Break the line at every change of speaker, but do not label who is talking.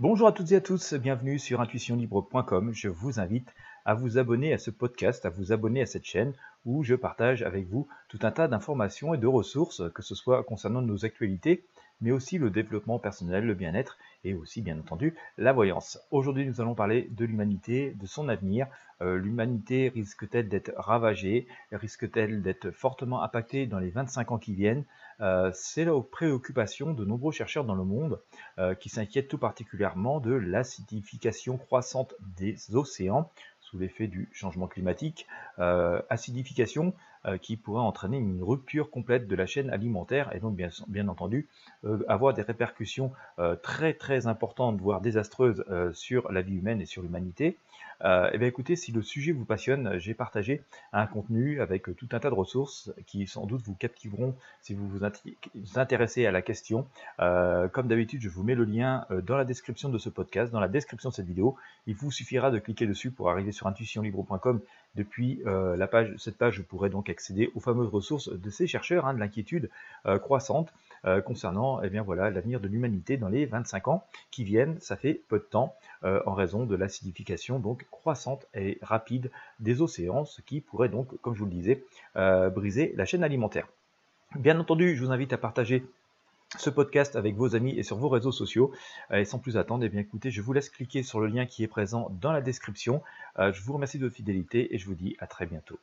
Bonjour à toutes et à tous, bienvenue sur intuitionlibre.com. Je vous invite à vous abonner à ce podcast, à vous abonner à cette chaîne où je partage avec vous tout un tas d'informations et de ressources, que ce soit concernant nos actualités, mais aussi le développement personnel, le bien-être et aussi bien entendu la voyance. Aujourd'hui nous allons parler de l'humanité, de son avenir. Euh, l'humanité risque-t-elle d'être ravagée? Risque-t-elle d'être fortement impactée dans les 25 ans qui viennent? Euh, C'est la préoccupation de nombreux chercheurs dans le monde euh, qui s'inquiètent tout particulièrement de l'acidification croissante des océans sous l'effet du changement climatique, acidification qui pourrait entraîner une rupture complète de la chaîne alimentaire et donc bien, entendu avoir des répercussions très très importantes, voire désastreuses sur la vie humaine et sur l'humanité. Euh, eh bien écoutez, si le sujet vous passionne, j'ai partagé un contenu avec tout un tas de ressources qui sans doute vous captiveront si vous vous intéressez à la question. Euh, comme d'habitude, je vous mets le lien euh, dans la description de ce podcast, dans la description de cette vidéo. Il vous suffira de cliquer dessus pour arriver sur intuitionlibre.com. Depuis la page, cette page, vous pourrez donc accéder aux fameuses ressources de ces chercheurs, hein, de l'inquiétude croissante. Euh, concernant eh bien, voilà, l'avenir de l'humanité dans les 25 ans qui viennent. Ça fait peu de temps euh, en raison de l'acidification donc croissante et rapide des océans, ce qui pourrait donc, comme je vous le disais, euh, briser la chaîne alimentaire. Bien entendu, je vous invite à partager ce podcast avec vos amis et sur vos réseaux sociaux. Et sans plus attendre, eh bien écoutez, je vous laisse cliquer sur le lien qui est présent dans la description. je vous remercie de votre fidélité et je vous dis à très bientôt.